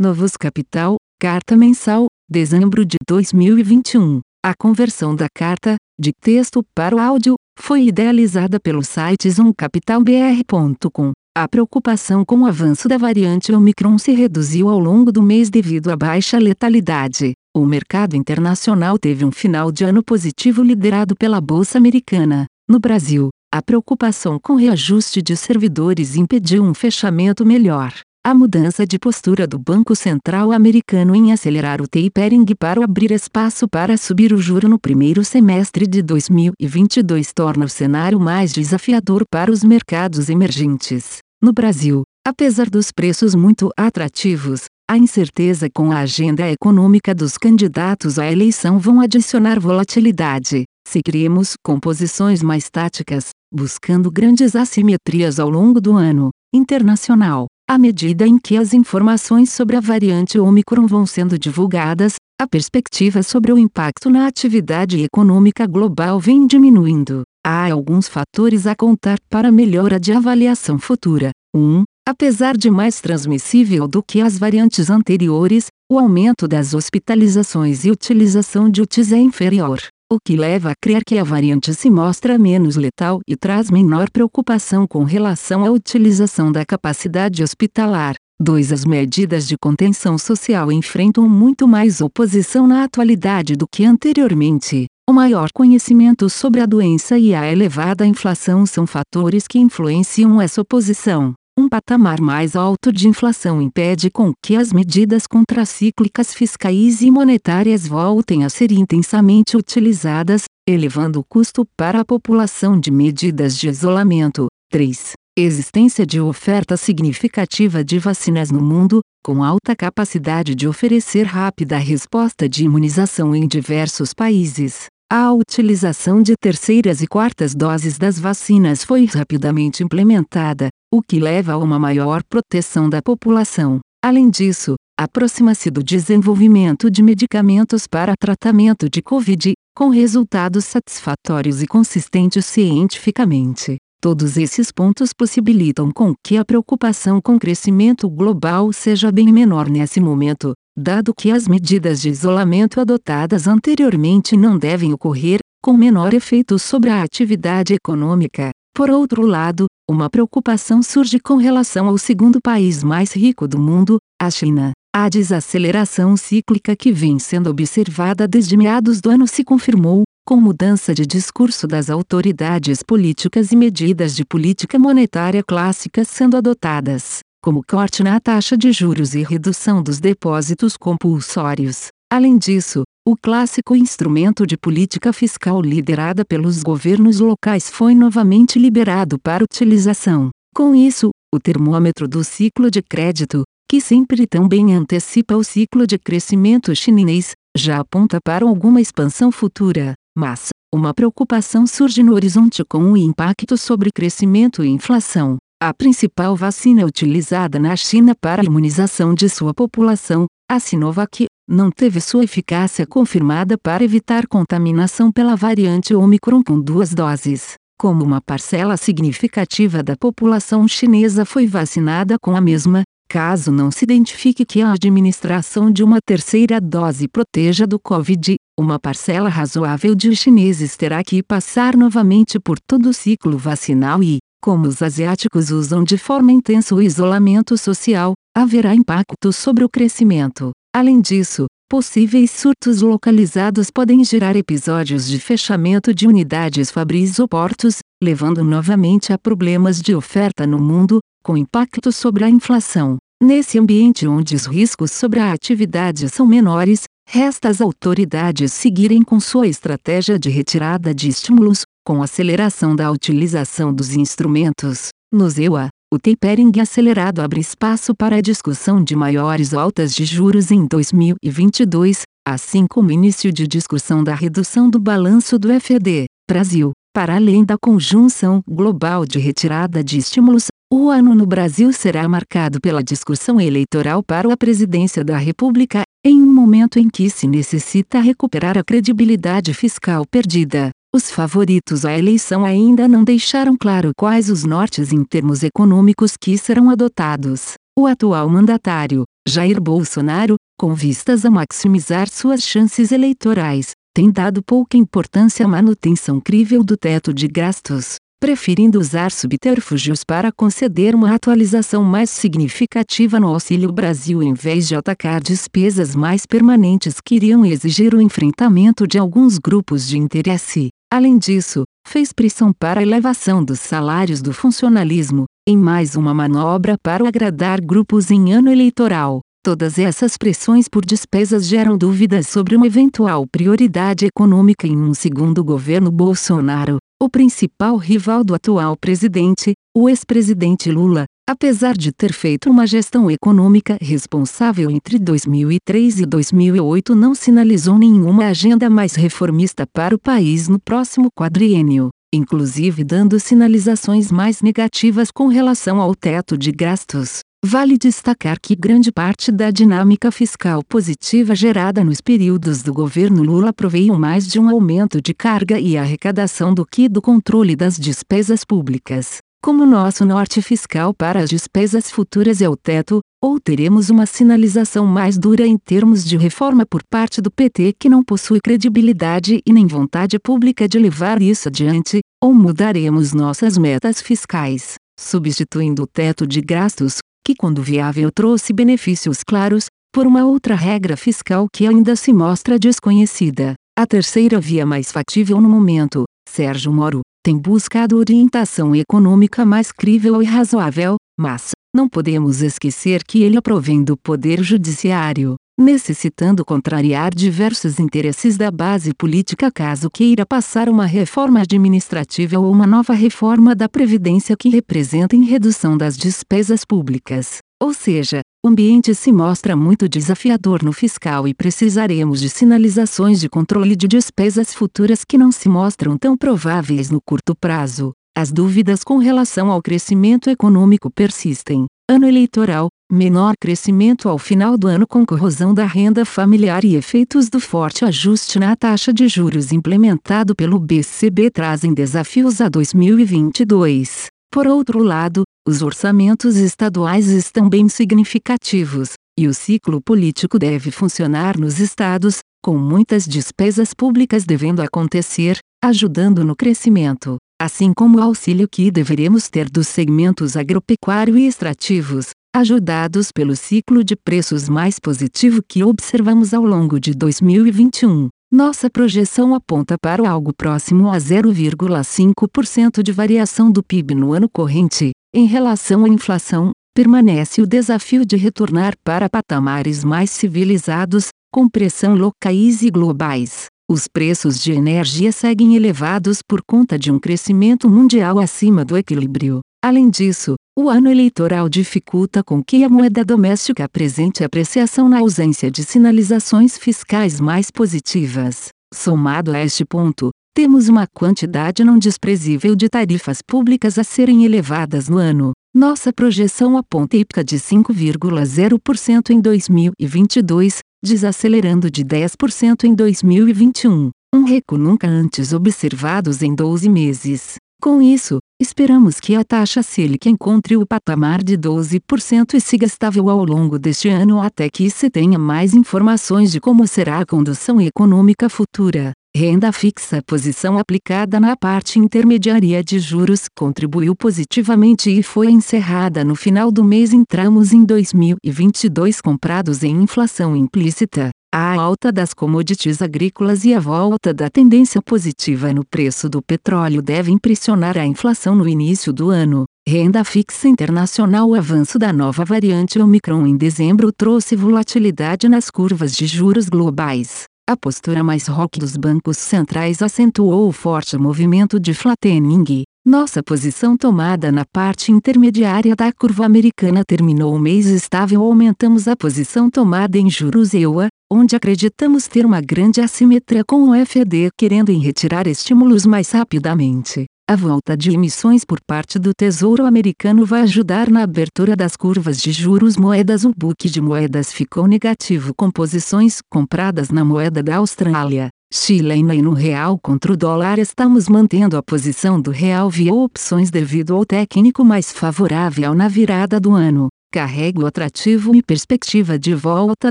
Novos Capital, Carta Mensal, dezembro de 2021. A conversão da carta, de texto para o áudio, foi idealizada pelo site zoomcapitalbr.com. A preocupação com o avanço da variante Omicron se reduziu ao longo do mês devido à baixa letalidade. O mercado internacional teve um final de ano positivo liderado pela Bolsa Americana. No Brasil, a preocupação com reajuste de servidores impediu um fechamento melhor. A mudança de postura do Banco Central americano em acelerar o tapering para abrir espaço para subir o juro no primeiro semestre de 2022 torna o cenário mais desafiador para os mercados emergentes. No Brasil, apesar dos preços muito atrativos, a incerteza com a agenda econômica dos candidatos à eleição vão adicionar volatilidade. Seguiremos com posições mais táticas, buscando grandes assimetrias ao longo do ano. Internacional. À medida em que as informações sobre a variante Omicron vão sendo divulgadas, a perspectiva sobre o impacto na atividade econômica global vem diminuindo. Há alguns fatores a contar para melhora de avaliação futura. 1. Um, apesar de mais transmissível do que as variantes anteriores, o aumento das hospitalizações e utilização de UTIs é inferior o que leva a crer que a variante se mostra menos letal e traz menor preocupação com relação à utilização da capacidade hospitalar. 2. As medidas de contenção social enfrentam muito mais oposição na atualidade do que anteriormente. O maior conhecimento sobre a doença e a elevada inflação são fatores que influenciam essa oposição. Um patamar mais alto de inflação impede com que as medidas contracíclicas fiscais e monetárias voltem a ser intensamente utilizadas, elevando o custo para a população de medidas de isolamento. 3. Existência de oferta significativa de vacinas no mundo, com alta capacidade de oferecer rápida resposta de imunização em diversos países. A utilização de terceiras e quartas doses das vacinas foi rapidamente implementada, o que leva a uma maior proteção da população. Além disso, aproxima-se do desenvolvimento de medicamentos para tratamento de Covid, com resultados satisfatórios e consistentes cientificamente. Todos esses pontos possibilitam com que a preocupação com o crescimento global seja bem menor nesse momento, dado que as medidas de isolamento adotadas anteriormente não devem ocorrer, com menor efeito sobre a atividade econômica. Por outro lado, uma preocupação surge com relação ao segundo país mais rico do mundo, a China. A desaceleração cíclica que vem sendo observada desde meados do ano se confirmou, com mudança de discurso das autoridades políticas e medidas de política monetária clássicas sendo adotadas como corte na taxa de juros e redução dos depósitos compulsórios. Além disso, o clássico instrumento de política fiscal liderada pelos governos locais foi novamente liberado para utilização. Com isso, o termômetro do ciclo de crédito, que sempre também antecipa o ciclo de crescimento chinês, já aponta para alguma expansão futura. Mas, uma preocupação surge no horizonte com o impacto sobre crescimento e inflação. A principal vacina utilizada na China para a imunização de sua população, a Sinovac, não teve sua eficácia confirmada para evitar contaminação pela variante Omicron com duas doses. Como uma parcela significativa da população chinesa foi vacinada com a mesma, caso não se identifique que a administração de uma terceira dose proteja do Covid, uma parcela razoável de chineses terá que passar novamente por todo o ciclo vacinal e, como os asiáticos usam de forma intensa o isolamento social, haverá impacto sobre o crescimento. Além disso, possíveis surtos localizados podem gerar episódios de fechamento de unidades fabris ou portos, levando novamente a problemas de oferta no mundo, com impacto sobre a inflação. Nesse ambiente onde os riscos sobre a atividade são menores, resta às autoridades seguirem com sua estratégia de retirada de estímulos, com aceleração da utilização dos instrumentos, no EUA, o tapering acelerado abre espaço para a discussão de maiores altas de juros em 2022, assim como início de discussão da redução do balanço do FED. Brasil. Para além da conjunção global de retirada de estímulos, o ano no Brasil será marcado pela discussão eleitoral para a presidência da República, em um momento em que se necessita recuperar a credibilidade fiscal perdida. Os favoritos à eleição ainda não deixaram claro quais os nortes em termos econômicos que serão adotados. O atual mandatário, Jair Bolsonaro, com vistas a maximizar suas chances eleitorais, tem dado pouca importância à manutenção crível do teto de gastos, preferindo usar subterfúgios para conceder uma atualização mais significativa no Auxílio Brasil em vez de atacar despesas mais permanentes que iriam exigir o enfrentamento de alguns grupos de interesse. Além disso, fez pressão para a elevação dos salários do funcionalismo, em mais uma manobra para agradar grupos em ano eleitoral. Todas essas pressões por despesas geram dúvidas sobre uma eventual prioridade econômica em um segundo governo Bolsonaro. O principal rival do atual presidente, o ex-presidente Lula, apesar de ter feito uma gestão econômica responsável entre 2003 e 2008, não sinalizou nenhuma agenda mais reformista para o país no próximo quadriênio, inclusive dando sinalizações mais negativas com relação ao teto de gastos. Vale destacar que grande parte da dinâmica fiscal positiva gerada nos períodos do governo Lula proveio mais de um aumento de carga e arrecadação do que do controle das despesas públicas. Como nosso norte fiscal para as despesas futuras é o teto, ou teremos uma sinalização mais dura em termos de reforma por parte do PT que não possui credibilidade e nem vontade pública de levar isso adiante, ou mudaremos nossas metas fiscais, substituindo o teto de gastos, que quando viável trouxe benefícios claros, por uma outra regra fiscal que ainda se mostra desconhecida. A terceira via mais factível no momento, Sérgio Moro, tem buscado orientação econômica mais crível e razoável, mas, não podemos esquecer que ele provém do Poder Judiciário, necessitando contrariar diversos interesses da base política caso queira passar uma reforma administrativa ou uma nova reforma da Previdência que representem redução das despesas públicas. Ou seja, o ambiente se mostra muito desafiador no fiscal e precisaremos de sinalizações de controle de despesas futuras que não se mostram tão prováveis no curto prazo. As dúvidas com relação ao crescimento econômico persistem. Ano eleitoral, menor crescimento ao final do ano com corrosão da renda familiar e efeitos do forte ajuste na taxa de juros implementado pelo BCB trazem desafios a 2022. Por outro lado, os orçamentos estaduais estão bem significativos, e o ciclo político deve funcionar nos estados, com muitas despesas públicas devendo acontecer, ajudando no crescimento, assim como o auxílio que deveremos ter dos segmentos agropecuário e extrativos, ajudados pelo ciclo de preços mais positivo que observamos ao longo de 2021. Nossa projeção aponta para algo próximo a 0,5% de variação do PIB no ano corrente. Em relação à inflação, permanece o desafio de retornar para patamares mais civilizados, com pressão locais e globais. Os preços de energia seguem elevados por conta de um crescimento mundial acima do equilíbrio. Além disso, o ano eleitoral dificulta com que a moeda doméstica apresente apreciação na ausência de sinalizações fiscais mais positivas. Somado a este ponto, temos uma quantidade não desprezível de tarifas públicas a serem elevadas no ano. Nossa projeção aponta IPCA de 5,0% em 2022, desacelerando de 10% em 2021, um recuo nunca antes observados em 12 meses. Com isso, esperamos que a taxa Selic encontre o patamar de 12% e siga estável ao longo deste ano até que se tenha mais informações de como será a condução econômica futura. Renda fixa posição aplicada na parte intermediária de juros contribuiu positivamente e foi encerrada no final do mês. Entramos em 2022 comprados em inflação implícita, a alta das commodities agrícolas e a volta da tendência positiva no preço do petróleo devem pressionar a inflação no início do ano. Renda fixa internacional O avanço da nova variante Omicron em dezembro trouxe volatilidade nas curvas de juros globais. A postura mais rock dos bancos centrais acentuou o forte movimento de flattening. Nossa posição tomada na parte intermediária da curva americana terminou o mês estável. Aumentamos a posição tomada em juros EUA, onde acreditamos ter uma grande assimetria com o FED querendo em retirar estímulos mais rapidamente. A volta de emissões por parte do Tesouro Americano vai ajudar na abertura das curvas de juros moedas. O book de moedas ficou negativo com posições compradas na moeda da Austrália, chilena e no real contra o dólar. Estamos mantendo a posição do real via opções devido ao técnico mais favorável na virada do ano. Carrega o atrativo e perspectiva de volta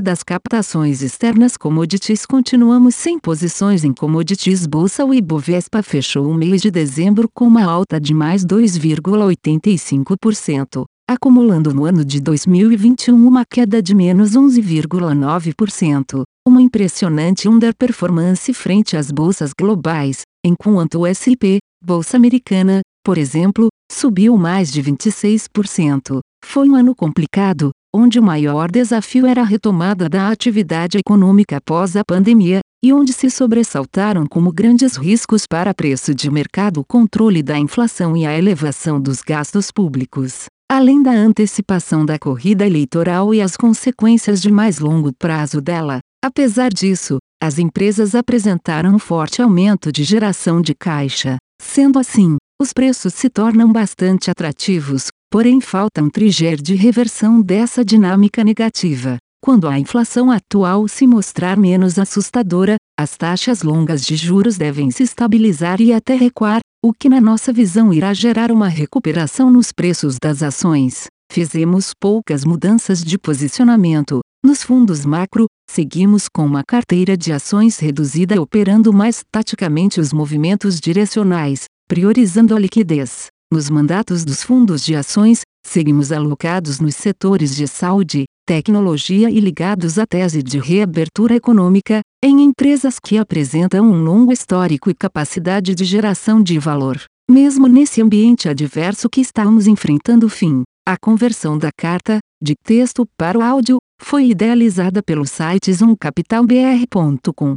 das captações externas commodities. Continuamos sem posições em commodities. Bolsa o Ibovespa fechou o mês de dezembro com uma alta de mais 2,85%, acumulando no ano de 2021 uma queda de menos 11,9%, uma impressionante underperformance frente às bolsas globais, enquanto o S&P, bolsa americana, por exemplo, subiu mais de 26%. Foi um ano complicado, onde o maior desafio era a retomada da atividade econômica após a pandemia, e onde se sobressaltaram como grandes riscos para preço de mercado o controle da inflação e a elevação dos gastos públicos, além da antecipação da corrida eleitoral e as consequências de mais longo prazo dela. Apesar disso, as empresas apresentaram um forte aumento de geração de caixa. Sendo assim, os preços se tornam bastante atrativos, porém falta um trigger de reversão dessa dinâmica negativa. Quando a inflação atual se mostrar menos assustadora, as taxas longas de juros devem se estabilizar e até recuar, o que na nossa visão irá gerar uma recuperação nos preços das ações. Fizemos poucas mudanças de posicionamento. Nos fundos macro, seguimos com uma carteira de ações reduzida operando mais taticamente os movimentos direcionais, priorizando a liquidez. Nos mandatos dos fundos de ações, seguimos alocados nos setores de saúde, tecnologia e ligados à tese de reabertura econômica, em empresas que apresentam um longo histórico e capacidade de geração de valor. Mesmo nesse ambiente adverso que estamos enfrentando fim, a conversão da carta, de texto para o áudio, foi idealizada pelo site zoomcapitalbr.com.